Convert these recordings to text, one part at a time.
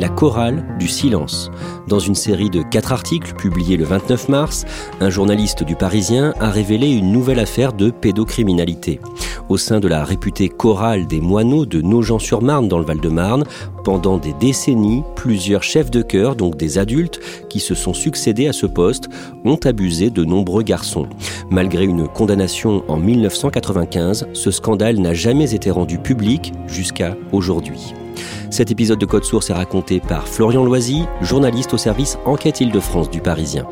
La chorale du silence. Dans une série de quatre articles publiés le 29 mars, un journaliste du Parisien a révélé une nouvelle affaire de pédocriminalité. Au sein de la réputée chorale des moineaux de Nogent-sur-Marne dans le Val-de-Marne, pendant des décennies, plusieurs chefs de chœur, donc des adultes, qui se sont succédés à ce poste, ont abusé de nombreux garçons. Malgré une condamnation en 1995, ce scandale n'a jamais été rendu public jusqu'à aujourd'hui. Cet épisode de Code Source est raconté par Florian Loisy, journaliste au service Enquête Île-de-France du Parisien.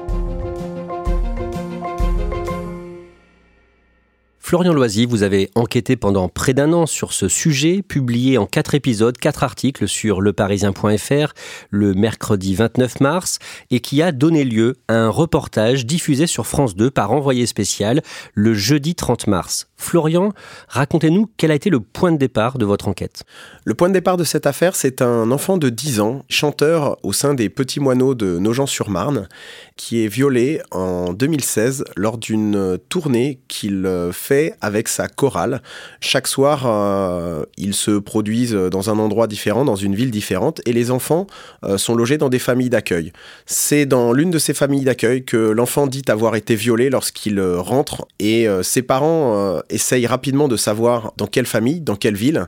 Florian Loisy, vous avez enquêté pendant près d'un an sur ce sujet, publié en quatre épisodes, quatre articles sur leparisien.fr le mercredi 29 mars, et qui a donné lieu à un reportage diffusé sur France 2 par envoyé spécial le jeudi 30 mars. Florian, racontez-nous quel a été le point de départ de votre enquête. Le point de départ de cette affaire, c'est un enfant de 10 ans, chanteur au sein des Petits Moineaux de Nogent-sur-Marne, qui est violé en 2016 lors d'une tournée qu'il fait avec sa chorale. Chaque soir, euh, ils se produisent dans un endroit différent, dans une ville différente, et les enfants euh, sont logés dans des familles d'accueil. C'est dans l'une de ces familles d'accueil que l'enfant dit avoir été violé lorsqu'il rentre, et euh, ses parents essaye rapidement de savoir dans quelle famille, dans quelle ville,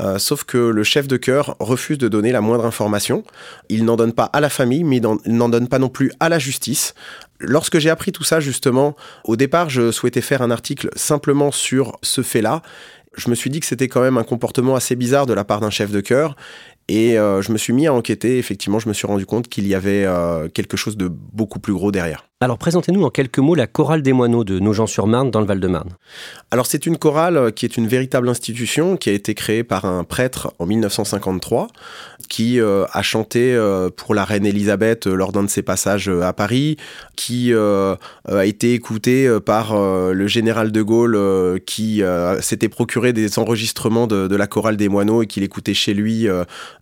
euh, sauf que le chef de chœur refuse de donner la moindre information. Il n'en donne pas à la famille, mais il n'en donne pas non plus à la justice. Lorsque j'ai appris tout ça, justement, au départ, je souhaitais faire un article simplement sur ce fait-là. Je me suis dit que c'était quand même un comportement assez bizarre de la part d'un chef de chœur et euh, je me suis mis à enquêter. Effectivement, je me suis rendu compte qu'il y avait euh, quelque chose de beaucoup plus gros derrière. Alors présentez-nous en quelques mots la chorale des moineaux de Nogent-sur-Marne dans le Val-de-Marne. Alors c'est une chorale euh, qui est une véritable institution qui a été créée par un prêtre en 1953 qui a chanté pour la reine Elisabeth lors d'un de ses passages à Paris, qui a été écouté par le général de Gaulle qui s'était procuré des enregistrements de, de, la chorale des moineaux et qu'il écoutait chez lui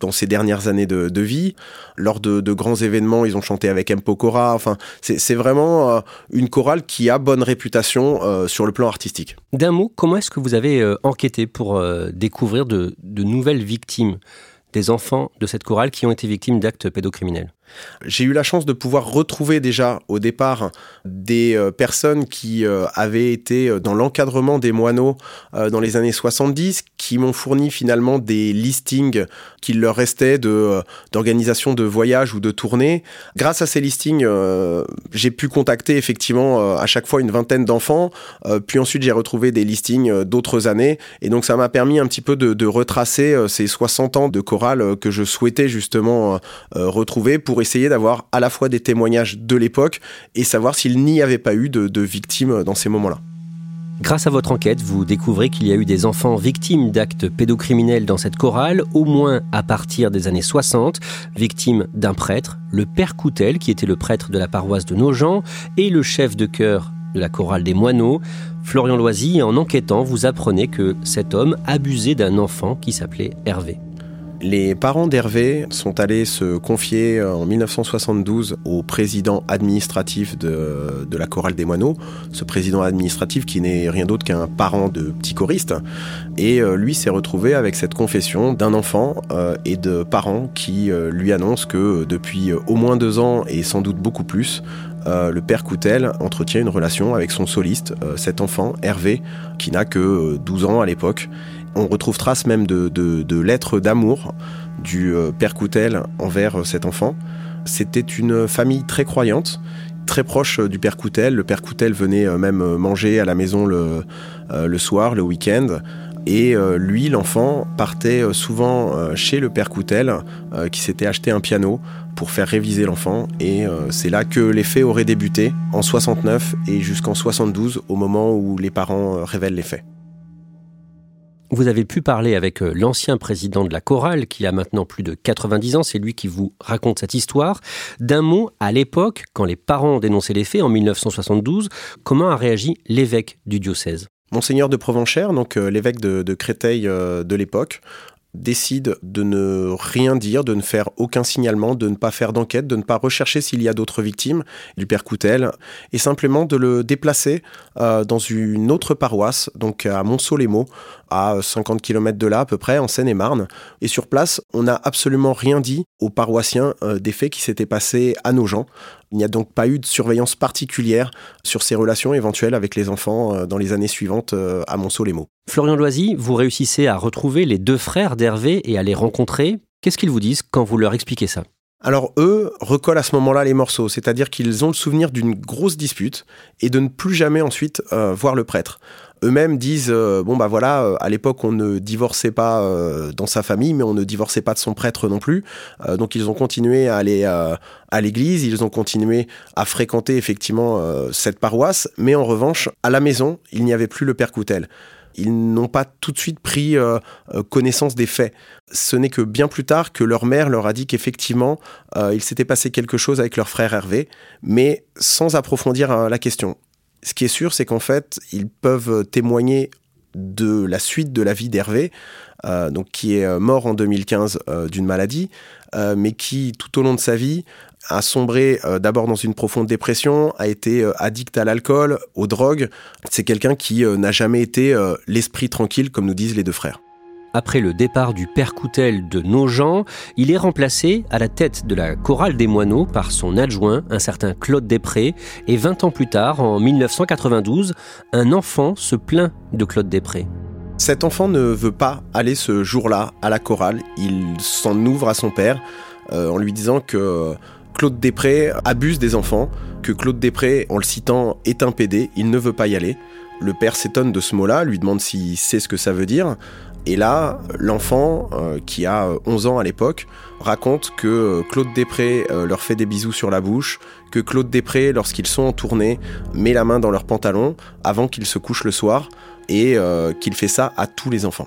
dans ses dernières années de, vie. Lors de, grands événements, ils ont chanté avec M. Pokora. Enfin, c'est vraiment euh, une chorale qui a bonne réputation euh, sur le plan artistique. D'un mot, comment est-ce que vous avez euh, enquêté pour découvrir de, de nouvelles victimes des enfants de cette chorale qui ont été victimes d'actes pédocriminels? J'ai eu la chance de pouvoir retrouver déjà au départ des euh, personnes qui euh, avaient été euh, dans l'encadrement des moineaux dans les années 70, qui m'ont fourni finalement des listings qu'il leur restait d'organisation de voyages ou de tournées. Grâce à ces listings, j'ai pu contacter effectivement à chaque fois une vingtaine d'enfants, puis ensuite j'ai retrouvé des listings d'autres années, et donc ça m'a permis un petit peu de, de retracer ces 60 ans de chorale que je souhaitais justement retrouver pour essayer d'avoir à la fois des témoignages de l'époque et savoir s'il n'y avait pas eu de, victimes dans ces moments-là. Grâce à votre enquête, vous découvrez qu'il y a eu des enfants victimes d'actes pédocriminels dans cette chorale, au moins à partir des années 60, victimes d'un prêtre, le père Coutel, qui était le prêtre de la paroisse de Nogent, et le chef de chœur de la chorale des moineaux. Florian Loisy, en enquêtant, vous apprenez que cet homme abusait d'un enfant qui s'appelait Hervé Les parents d'Hervé sont allés se confier euh, en 1972 au président administratif de, la chorale des moineaux, ce président administratif qui n'est rien d'autre qu'un parent de petit choriste. Et euh, lui s'est retrouvé avec cette confession d'un enfant euh, et de parents qui lui annoncent que depuis au moins deux ans et sans doute beaucoup plus, le père Coutel entretient une relation avec son soliste, cet enfant, Hervé, qui n'a que 12 ans à l'époque on retrouve trace même de, lettres d'amour du euh, père Coutel envers euh, cet enfant. C'était une famille très croyante, très proche euh, du père Coutel. Le père Coutel venait même manger à la maison le, soir, le week-end. Et lui, l'enfant, partait souvent chez le père Coutel, qui s'était acheté un piano pour faire réviser l'enfant. Et c'est là que les faits auraient débuté, en 69 et jusqu'en 72, au moment où les parents révèlent les faits. Vous avez pu parler avec euh, l'ancien président de la chorale, qui a maintenant plus de 90 ans, c'est lui qui vous raconte cette histoire. D'un mot, à l'époque, quand les parents ont dénoncé les faits en 1972, comment a réagi l'évêque du diocèse? Monseigneur de Provenchère, donc euh, l'évêque de, Créteil euh, de l'époque, décide de ne rien dire, de ne faire aucun signalement, de ne pas faire d'enquête, de ne pas rechercher s'il y a d'autres victimes du père Coutel, et simplement de le déplacer euh, dans une autre paroisse, donc à Montsolémo, à 50 km de là à peu près, en Seine-et-Marne. Et sur place, on n'a absolument rien dit aux paroissiens euh, des faits qui s'étaient passés à nos gens. Il n'y a donc pas eu de surveillance particulière sur ces relations éventuelles avec les enfants euh, dans les années suivantes à Montsolémo. Florian Loisy, vous réussissez à retrouver les deux frères d'Hervé et à les rencontrer. Qu'est-ce qu'ils vous disent quand vous leur expliquez ça? Alors eux recollent à ce moment-là les morceaux, c'est-à-dire qu'ils ont le souvenir d'une grosse dispute et de ne plus jamais ensuite euh, voir le prêtre. Eux-mêmes disent euh, bon bah voilà, euh, à l'époque on ne divorçait pas dans sa famille, mais on ne divorçait pas de son prêtre non plus. donc ils ont continué à aller à l'église, ils ont continué à fréquenter effectivement cette paroisse, mais en revanche à la maison il n'y avait plus le père Coutel ils n'ont pas tout de suite pris euh, euh, connaissance des faits. Ce n'est que bien plus tard que leur mère leur a dit qu'effectivement, euh, il s'était passé quelque chose avec leur frère Hervé, mais sans approfondir la question. Ce qui est sûr, c'est qu'en fait, ils peuvent témoigner de la suite de la vie d'Hervé, donc qui est mort en 2015 d'une maladie, mais qui tout au long de sa vie a sombré euh, d'abord dans une profonde dépression, a été euh, addict à l'alcool, aux drogues. C'est quelqu'un qui euh, n'a jamais été l'esprit tranquille, comme nous disent les deux frères. Après le départ du père Coutel de Nogent, il est remplacé à la tête de la chorale des moineaux par son adjoint, un certain Claude Després. Et 20 ans plus tard, en 1992, un enfant se plaint de Claude Després. Cet enfant ne veut pas aller ce jour-là à la chorale. Il s'en ouvre à son père en lui disant que Claude Després abuse des enfants, que Claude Després, en le citant, est un PD, il ne veut pas y aller. Le père s'étonne de ce mot-là, lui demande s'il sait ce que ça veut dire. Et là, l'enfant, euh, qui a 11 ans à l'époque, raconte que euh, Claude Després euh, leur fait des bisous sur la bouche, que Claude Després, lorsqu'ils sont en tournée, met la main dans leur pantalon avant qu'ils se couchent le soir, et qu'il fait ça à tous les enfants.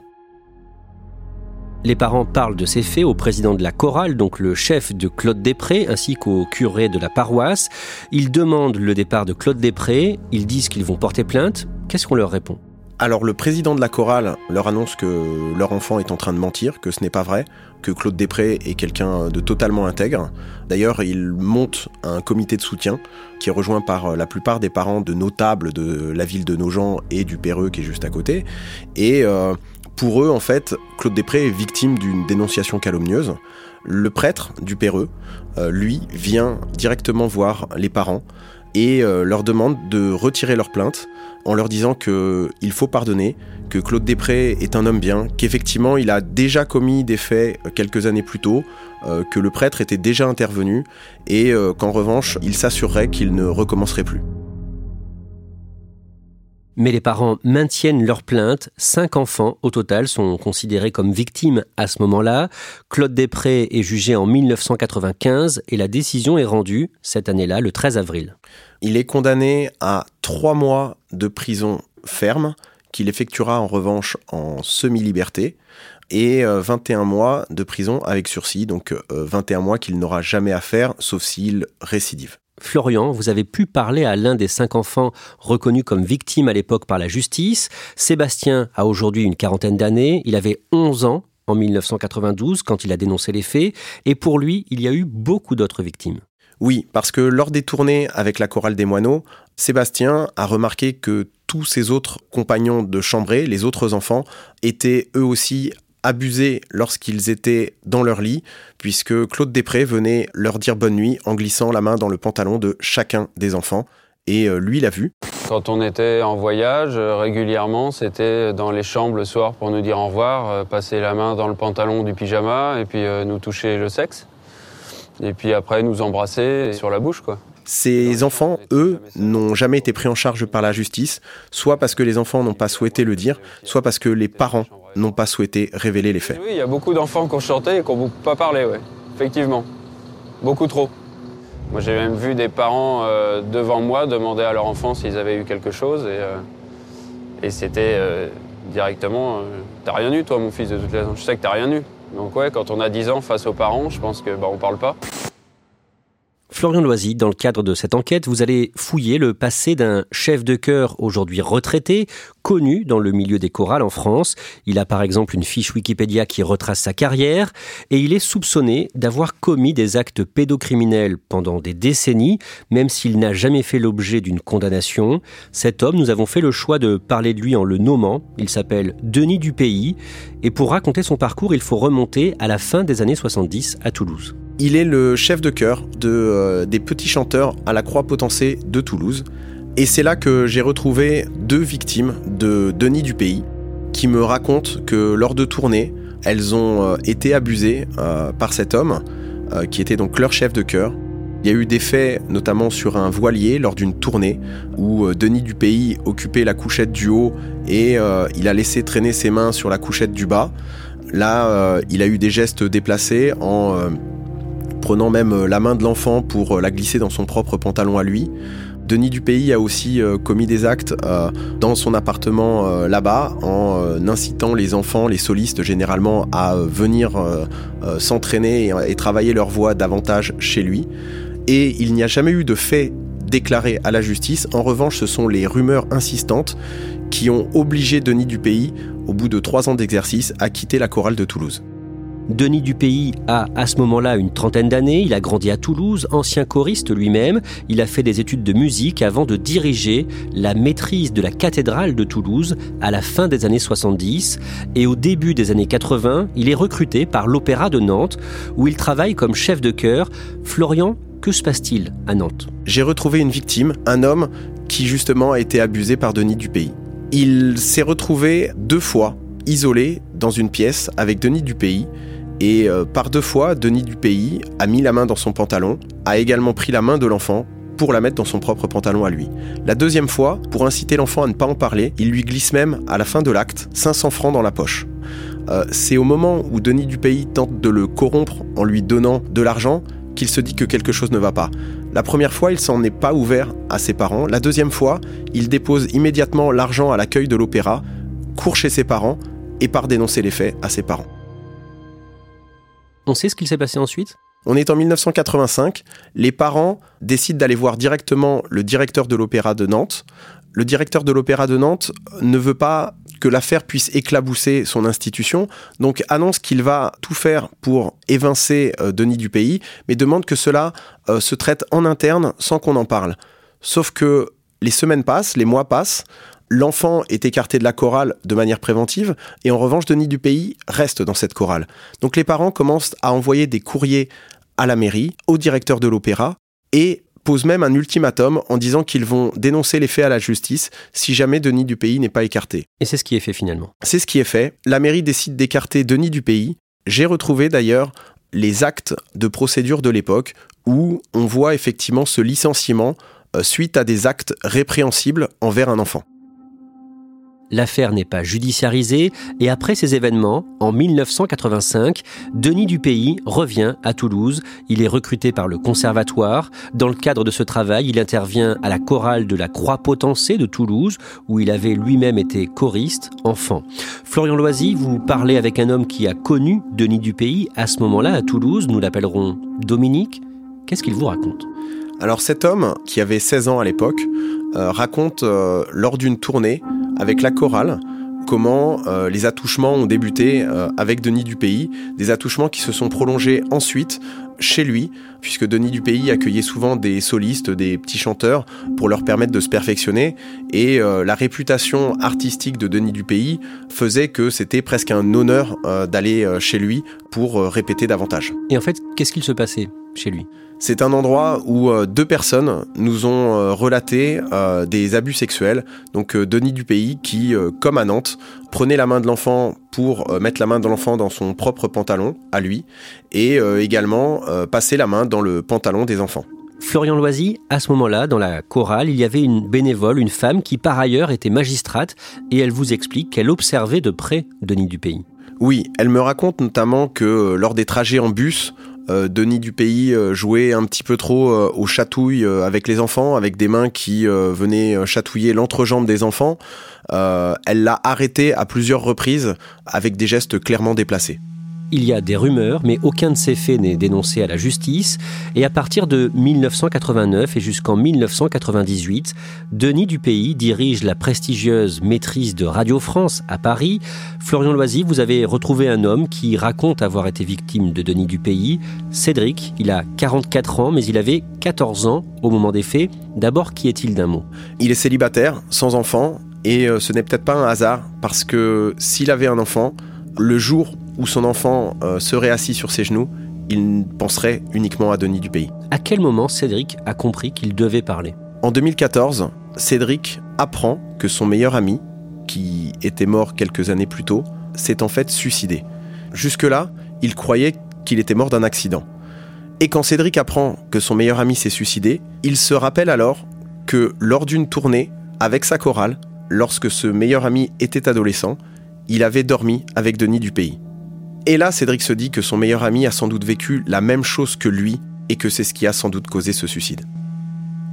Les parents parlent de ces faits au président de la chorale, donc le chef de Claude Després, ainsi qu'au curé de la paroisse. Ils demandent le départ de Claude Després, ils disent qu'ils vont porter plainte. Qu'est-ce qu'on leur répond? Alors le président de la chorale leur annonce que leur enfant est en train de mentir, que ce n'est pas vrai, que Claude Després est quelqu'un de totalement intègre. D'ailleurs, il monte un comité de soutien qui est rejoint par la plupart des parents de notables de la ville de Nogent et du Péreux qui est juste à côté. Et euh, pour eux, en fait, Claude Després est victime d'une dénonciation calomnieuse. Le prêtre du Péreux, euh, lui, vient directement voir les parents et euh, leur demande de retirer leur plainte en leur disant qu'il faut pardonner, que Claude Després est un homme bien, qu'effectivement il a déjà commis des faits quelques années plus tôt, euh, que le prêtre était déjà intervenu et qu'en revanche il s'assurerait qu'il ne recommencerait plus. Mais les parents maintiennent leur plainte. Cinq enfants au total sont considérés comme victimes à ce moment-là. Claude Després est jugé en 1995 et la décision est rendue cette année-là, le 13 avril. Il est condamné à trois mois de prison ferme qu'il effectuera en revanche en semi-liberté et 21 euh, mois de prison avec sursis, donc 21 euh, mois qu'il n'aura jamais à faire sauf s'il récidive. Florian, vous avez pu parler à l'un des cinq enfants reconnus comme victimes à l'époque par la justice. Sébastien a aujourd'hui une quarantaine d'années, il avait 11 ans en 1992 quand il a dénoncé les faits, et pour lui, il y a eu beaucoup d'autres victimes. Oui, parce que lors des tournées avec la chorale des moineaux, Sébastien a remarqué que tous ses autres compagnons de chambrée, les autres enfants, étaient eux aussi abusés lorsqu'ils étaient dans leur lit, puisque Claude Després venait leur dire bonne nuit en glissant la main dans le pantalon de chacun des enfants. Et euh, lui l'a vu. Quand on était en voyage, euh, régulièrement, c'était dans les chambres le soir pour nous dire au revoir, euh, passer la main dans le pantalon du pyjama et puis nous toucher le sexe. Et puis après nous embrasser sur la bouche, quoi. Ces enfants, eux, n'ont jamais été pris en charge par la justice, soit parce que les enfants n'ont pas souhaité le dire, soit parce que les parents n'ont pas souhaité révéler les faits. Oui, il y a beaucoup d'enfants qui ont chanté et qui n'ont pas parlé, oui. Effectivement. Beaucoup trop. Moi, j'ai même vu des parents euh, devant moi demander à leur enfant s'ils avaient eu quelque chose et, euh, et c'était euh, directement T'as rien eu, toi, mon fils, de toute façon. Je sais que t'as rien eu. Donc, ouais, quand on a 10 ans face aux parents, je pense que bah, on parle pas. Florian Loisy, dans le cadre de cette enquête, vous allez fouiller le passé d'un chef de chœur aujourd'hui retraité, connu dans le milieu des chorales en France. Il a par exemple une fiche Wikipédia qui retrace sa carrière et il est soupçonné d'avoir commis des actes pédocriminels pendant des décennies, même s'il n'a jamais fait l'objet d'une condamnation. Cet homme, nous avons fait le choix de parler de lui en le nommant. Il s'appelle Denis Dupéy et pour raconter son parcours, il faut remonter à la fin des années 70 à Toulouse. Il est le chef de chœur euh, des petits chanteurs à la Croix Potentielle de Toulouse. Et c'est là que j'ai retrouvé deux victimes de Denis du Pays qui me racontent que lors de tournées, elles ont euh, été abusées euh, par cet homme qui était donc leur chef de chœur. Il y a eu des faits, notamment sur un voilier lors d'une tournée, où Denis du Pays occupait la couchette du haut et il a laissé traîner ses mains sur la couchette du bas. Là, il a eu des gestes déplacés en prenant même euh, la main de l'enfant pour euh, la glisser dans son propre pantalon à lui. Denis Dupéy a aussi euh, commis des actes dans son appartement là-bas en incitant les enfants, les solistes généralement, à venir s'entraîner et, travailler leur voix davantage chez lui. Et il n'y a jamais eu de fait déclaré à la justice. En revanche, ce sont les rumeurs insistantes qui ont obligé Denis Dupéy, au bout de trois ans d'exercice, à quitter la chorale de Toulouse. Denis Dupéy a à ce moment-là une trentaine d'années, il a grandi à Toulouse, ancien choriste lui-même, il a fait des études de musique avant de diriger la maîtrise de la cathédrale de Toulouse à la fin des années 70 et au début des années 80, il est recruté par l'Opéra de Nantes où il travaille comme chef de chœur. Florian, que se passe-t-il à Nantes? J'ai retrouvé une victime, un homme qui justement a été abusé par Denis Dupéy. Il s'est retrouvé deux fois isolé dans une pièce avec Denis Dupéy et euh, par deux fois, Denis Dupéy a mis la main dans son pantalon, a également pris la main de l'enfant pour la mettre dans son propre pantalon à lui. La deuxième fois, pour inciter l'enfant à ne pas en parler, il lui glisse même, à la fin de l'acte, 500 francs dans la poche. Euh, c'est au moment où Denis Dupéy tente de le corrompre en lui donnant de l'argent qu'il se dit que quelque chose ne va pas. La première fois, il s'en est pas ouvert à ses parents. La deuxième fois, il dépose immédiatement l'argent à l'accueil de l'opéra, court chez ses parents et part dénoncer les faits à ses parents. On sait ce qu'il s'est passé ensuite? On est en 1985, les parents décident d'aller voir directement le directeur de l'Opéra de Nantes. Le directeur de l'Opéra de Nantes ne veut pas que l'affaire puisse éclabousser son institution, donc annonce qu'il va tout faire pour évincer euh, Denis du pays, mais demande que cela euh, se traite en interne sans qu'on en parle. Sauf que les semaines passent, les mois passent, l'enfant est écarté de la chorale de manière préventive, et en revanche, Denis Dupéy reste dans cette chorale. Donc les parents commencent à envoyer des courriers à la mairie, au directeur de l'opéra, et posent même un ultimatum en disant qu'ils vont dénoncer les faits à la justice si jamais Denis Dupéy n'est pas écarté. Et c'est ce qui est fait finalement. C'est ce qui est fait. La mairie décide d'écarter Denis Dupéy. J'ai retrouvé d'ailleurs les actes de procédure de l'époque où on voit effectivement ce licenciement euh, suite à des actes répréhensibles envers un enfant. L'affaire n'est pas judiciarisée et après ces événements, en 1985, Denis Dupéy revient à Toulouse. Il est recruté par le conservatoire. Dans le cadre de ce travail, il intervient à la chorale de la Croix Potencée de Toulouse, où il avait lui-même été choriste enfant. Florian Loisy, vous parlez avec un homme qui a connu Denis Dupéy à ce moment-là à Toulouse. Nous l'appellerons Dominique. Qu'est-ce qu'il vous raconte? Alors cet homme, qui avait 16 ans à l'époque, euh, raconte euh, lors d'une tournée avec la chorale comment euh, les attouchements ont débuté euh, avec Denis Dupays, des attouchements qui se sont prolongés ensuite chez lui, puisque Denis Dupays accueillait souvent des solistes, des petits chanteurs, pour leur permettre de se perfectionner, et euh, la réputation artistique de Denis Dupays faisait que c'était presque un honneur d'aller chez lui pour répéter davantage. Et en fait, qu'est-ce qu'il se passait chez lui? C'est un endroit où euh, deux personnes nous ont euh, relaté euh, des abus sexuels. Donc Denis Dupays qui, comme à Nantes, prenait la main de l'enfant pour mettre la main de l'enfant dans son propre pantalon à lui et également passer la main dans le pantalon des enfants. Florian Loisy, à ce moment-là, dans la chorale, il y avait une bénévole, une femme qui par ailleurs était magistrate et elle vous explique qu'elle observait de près Denis Dupays. Oui, elle me raconte notamment que lors des trajets en bus, euh, Denis Dupays euh, jouait un petit peu trop euh, aux chatouilles avec les enfants, avec des mains qui venaient chatouiller l'entrejambe des enfants. elle l'a arrêté à plusieurs reprises avec des gestes clairement déplacés. Il y a des rumeurs, mais aucun de ces faits n'est dénoncé à la justice. Et à partir de 1989 et jusqu'en 1998, Denis Dupays dirige la prestigieuse maîtrise de Radio France à Paris. Florian Loisy, vous avez retrouvé un homme qui raconte avoir été victime de Denis Dupays. Cédric, il a 44 ans, mais il avait 14 ans au moment des faits. D'abord, qui est-il d'un mot? Il est célibataire, sans enfant, et euh, ce n'est peut-être pas un hasard, parce que s'il avait un enfant, le jour où son enfant euh, serait assis sur ses genoux, il penserait uniquement à Denis Dupays. À quel moment Cédric a compris qu'il devait parler? En 2014, Cédric apprend que son meilleur ami, qui était mort quelques années plus tôt, s'est en fait suicidé. Jusque-là, il croyait qu'il était mort d'un accident. Et quand Cédric apprend que son meilleur ami s'est suicidé, il se rappelle alors que lors d'une tournée avec sa chorale, lorsque ce meilleur ami était adolescent, il avait dormi avec Denis Dupays. Et là, Cédric se dit que son meilleur ami a sans doute vécu la même chose que lui et que c'est ce qui a sans doute causé ce suicide.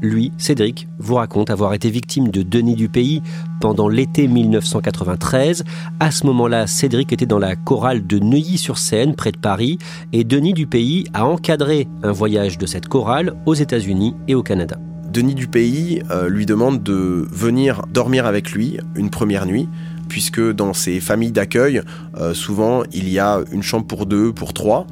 Lui, Cédric, vous raconte avoir été victime de Denis Dupays pendant l'été 1993. À ce moment-là, Cédric était dans la chorale de Neuilly-sur-Seine, près de Paris, et Denis Dupays a encadré un voyage de cette chorale aux États-Unis et au Canada. Denis Dupays euh, lui demande de venir dormir avec lui une première nuit puisque dans ces familles d'accueil, euh, souvent il y a une chambre pour deux, pour trois.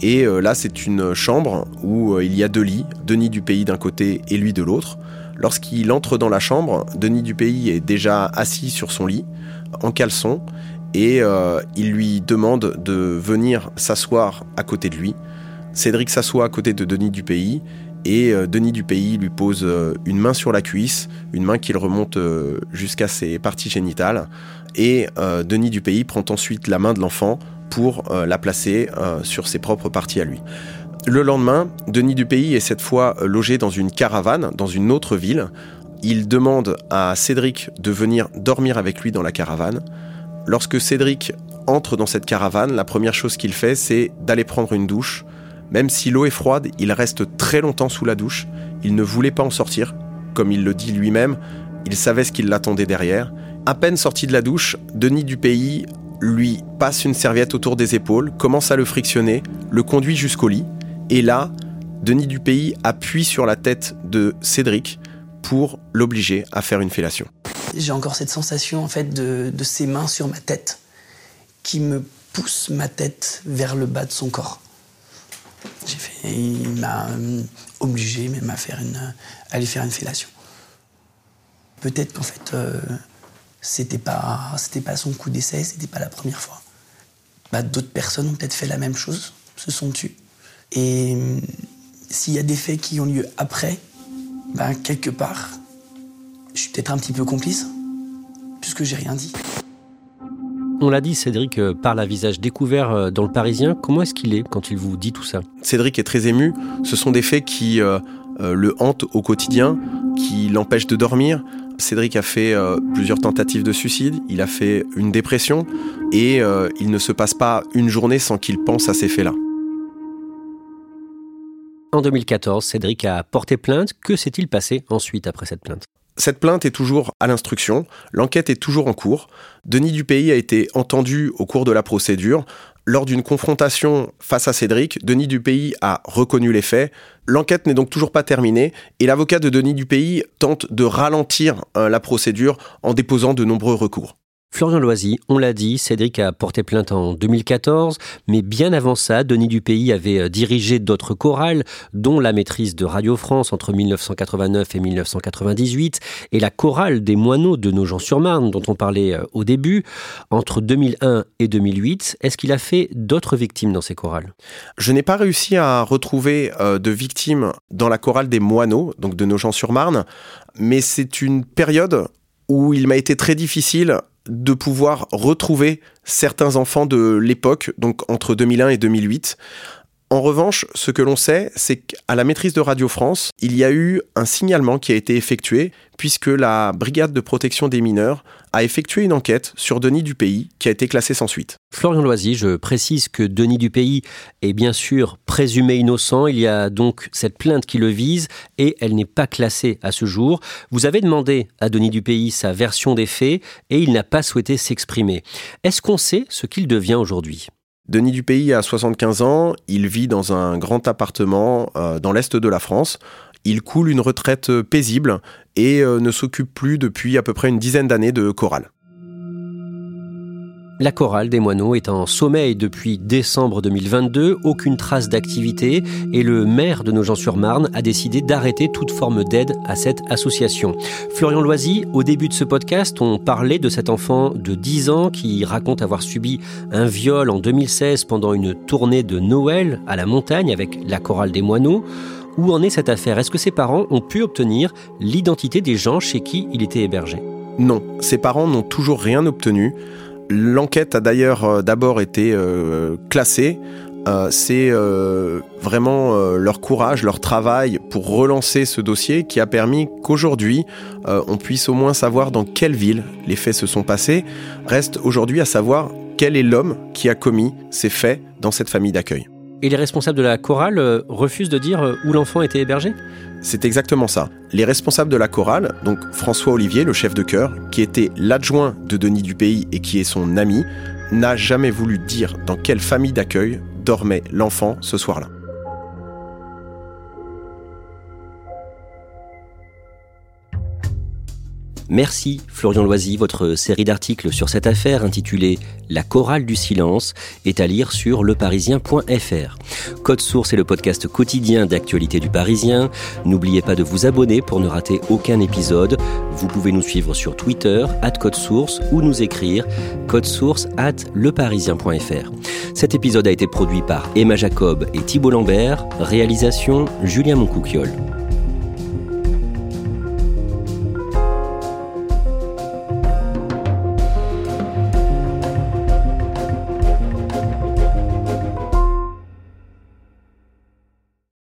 Et euh, là, c'est une chambre où euh, il y a deux lits, Denis du pays d'un côté et lui de l'autre. Lorsqu'il entre dans la chambre, Denis du pays est déjà assis sur son lit, en caleçon, et il lui demande de venir s'asseoir à côté de lui. Cédric s'assoit à côté de Denis du pays et euh, Denis Dupays lui pose euh, une main sur la cuisse, une main qu'il remonte euh, jusqu'à ses parties génitales. Et Denis Dupays prend ensuite la main de l'enfant pour la placer sur ses propres parties à lui. Le lendemain, Denis Dupays est cette fois logé dans une caravane, dans une autre ville. Il demande à Cédric de venir dormir avec lui dans la caravane. Lorsque Cédric entre dans cette caravane, la première chose qu'il fait, c'est d'aller prendre une douche même si l'eau est froide, il reste très longtemps sous la douche. Il ne voulait pas en sortir. Comme il le dit lui-même, il savait ce qui l'attendait derrière. À peine sorti de la douche, Denis Dupays lui passe une serviette autour des épaules, commence à le frictionner, le conduit jusqu'au lit. Et là, Denis Dupays appuie sur la tête de Cédric pour l'obliger à faire une fellation. J'ai encore cette sensation en fait de, de ses mains sur ma tête qui me pousse ma tête vers le bas de son corps. Il m'a euh, obligé même à faire une, aller faire une fellation. Peut-être qu'en fait, euh, c'était pas, pas son coup d'essai, c'était pas la première fois. Bah, d'autres personnes ont peut-être fait la même chose, se sont tues. Et euh, s'il y a des faits qui ont lieu après, bah, quelque part, je suis peut-être un petit peu complice, puisque j'ai rien dit. On l'a dit, Cédric euh, parle à visage découvert euh, dans le Parisien. Comment est-ce qu'il est quand il vous dit tout ça? Cédric est très ému. Ce sont des faits qui euh, le hantent au quotidien, qui l'empêchent de dormir. Cédric a fait plusieurs tentatives de suicide, il a fait une dépression et il ne se passe pas une journée sans qu'il pense à ces faits-là. En 2014, Cédric a porté plainte. Que s'est-il passé ensuite après cette plainte? Cette plainte est toujours à l'instruction, l'enquête est toujours en cours. Denis Dupays a été entendu au cours de la procédure. Lors d'une confrontation face à Cédric, Denis Dupays a reconnu les faits. L'enquête n'est donc toujours pas terminée et l'avocat de Denis Dupays tente de ralentir euh, la procédure en déposant de nombreux recours. Florian Loisy, on l'a dit, Cédric a porté plainte en 2014, mais bien avant ça, Denis Dupays avait euh, dirigé d'autres chorales, dont la maîtrise de Radio France entre 1989 et 1998, et la chorale des moineaux de Nogent-sur-Marne, dont on parlait euh, au début, entre 2001 et 2008. Est-ce qu'il a fait d'autres victimes dans ces chorales? Je n'ai pas réussi à retrouver euh, de victimes dans la chorale des moineaux, donc de Nogent-sur-Marne, mais c'est une période où il m'a été très difficile de pouvoir retrouver certains enfants de l'époque, donc entre 2001 et 2008. En revanche, ce que l'on sait, c'est qu'à la maîtrise de Radio France, il y a eu un signalement qui a été effectué, puisque la brigade de protection des mineurs a effectué une enquête sur Denis Dupays, qui a été classée sans suite. Florian Loisy, je précise que Denis Dupays est bien sûr présumé innocent. Il y a donc cette plainte qui le vise et elle n'est pas classée à ce jour. Vous avez demandé à Denis Dupays sa version des faits et il n'a pas souhaité s'exprimer. Est-ce qu'on sait ce qu'il devient aujourd'hui? Denis Dupays a 75 ans, il vit dans un grand appartement euh, dans l'est de la France. Il coule une retraite paisible et euh, ne s'occupe plus depuis à peu près une dizaine d'années de chorale. La chorale des moineaux est en sommeil depuis décembre 2022, aucune trace d'activité et le maire de Nogent-sur-Marne a décidé d'arrêter toute forme d'aide à cette association. Florian Loisy, au début de ce podcast, on parlait de cet enfant de 10 ans qui raconte avoir subi un viol en 2016 pendant une tournée de Noël à la montagne avec la chorale des moineaux. Où en est cette affaire? Est-ce que ses parents ont pu obtenir l'identité des gens chez qui il était hébergé? Non, ses parents n'ont toujours rien obtenu. L'enquête a d'ailleurs euh, d'abord été euh, classée. Euh, c'est vraiment leur courage, leur travail pour relancer ce dossier qui a permis qu'aujourd'hui, on puisse au moins savoir dans quelle ville les faits se sont passés. Reste aujourd'hui à savoir quel est l'homme qui a commis ces faits dans cette famille d'accueil. Et les responsables de la chorale refusent de dire où l'enfant était hébergé? C'est exactement ça. Les responsables de la chorale, donc François Olivier, le chef de chœur, qui était l'adjoint de Denis Dupays et qui est son ami, n'a jamais voulu dire dans quelle famille d'accueil dormait l'enfant ce soir-là. Merci Florian Loisy. Votre série d'articles sur cette affaire intitulée La chorale du silence est à lire sur leparisien.fr. Code Source est le podcast quotidien d'actualité du Parisien. N'oubliez pas de vous abonner pour ne rater aucun épisode. Vous pouvez nous suivre sur Twitter, at Code Source, ou nous écrire source at leparisien.fr. Cet épisode a été produit par Emma Jacob et Thibault Lambert. Réalisation Julien Moncouquiole.